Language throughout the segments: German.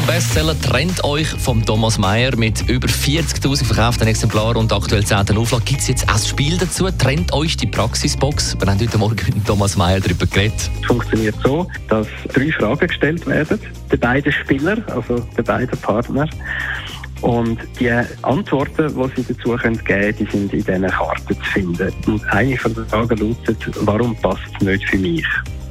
Dem Bestseller trennt euch vom Thomas Mayer mit über 40.000 verkauften Exemplaren und aktuell 10. Auflage. Gibt es jetzt auch ein Spiel dazu? Trennt euch die Praxisbox? Wir haben heute Morgen mit Thomas Mayer darüber geredet. Es funktioniert so, dass drei Fragen gestellt werden, den beiden Spieler, also den beiden Partner. Und die Antworten, die sie dazu geben können, die sind in diesen Karten zu finden. Und eine von den Fragen lautet, warum passt es nicht für mich?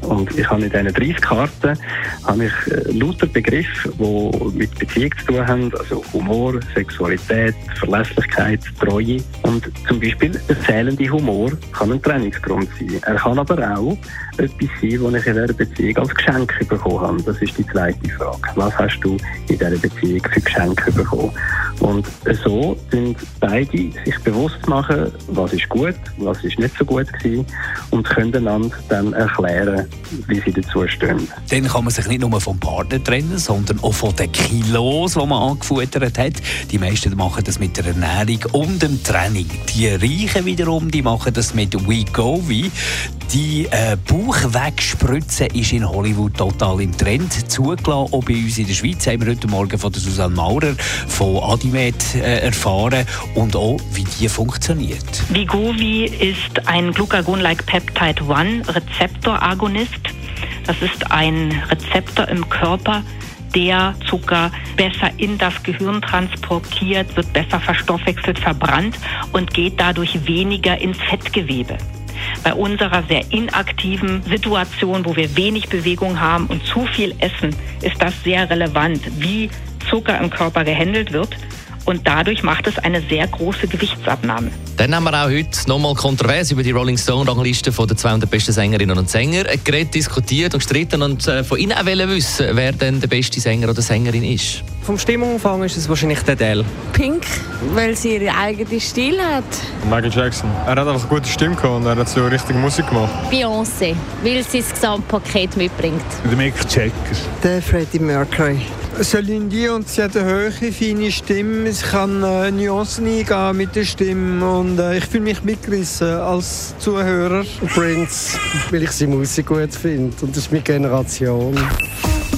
Und ich habe in diesen 30 Karten habe ich äh, lauter Begriffe, die mit Beziehung zu tun haben, also Humor, Sexualität, Verlässlichkeit, Treue. Und zum Beispiel der fehlende Humor kann ein Trennungsgrund sein. Er kann aber auch etwas sein, was ich in dieser Beziehung als Geschenk bekommen habe. Das ist die zweite Frage. Was hast du in dieser Beziehung für Geschenke bekommen? Und so sind beide sich bewusst machen, was ist gut, was ist nicht so gut gewesen und können einander dann erklären, wie sie dazu stehen. Dann kann man sich nicht nur vom Partner trennen, sondern auch von den Kilos, die man angefuttert hat. Die meisten machen das mit der Ernährung und dem Training. Die Reichen wiederum, die machen das mit WeGovi. Die äh, Bauchwegspritze ist in Hollywood total im Trend. Zugelassen, auch bei uns in der Schweiz haben wir heute Morgen von der Susanne Maurer von Adimed äh, erfahren und auch, wie die funktioniert. Vigovi ist ein Glucagon-like Peptide 1 Rezeptoragonist. Das ist ein Rezeptor im Körper, der Zucker besser in das Gehirn transportiert, wird besser verstoffwechselt, verbrannt und geht dadurch weniger ins Fettgewebe. Bei unserer sehr inaktiven Situation, wo wir wenig Bewegung haben und zu viel essen, ist das sehr relevant, wie Zucker im Körper gehandelt wird. Und dadurch macht es eine sehr große Gewichtsabnahme. Dann haben wir auch heute nochmal kontrovers über die Rolling Stone-Rangliste der 200 besten Sängerinnen und Sänger geredet, diskutiert und gestritten und äh, von Ihnen auch wissen, wer denn der beste Sänger oder Sängerin ist. Vom Stimmumfang ist es wahrscheinlich der Adele. Pink, weil sie ihren eigenen Stil hat. Michael Jackson. Er hat einfach eine gute Stimme gehabt und er hat so richtige Musik gemacht. Beyoncé, weil sie das Gesamtpaket mitbringt. Der Mick Jagger. Der Freddie Mercury. Celine Dion, sie hat eine hohe, feine Stimme. Sie kann äh, Nuancen eingehen mit der Stimme und äh, ich fühle mich mitgerissen als Zuhörer. Prince, weil ich seine Musik gut finde und das ist meine Generation.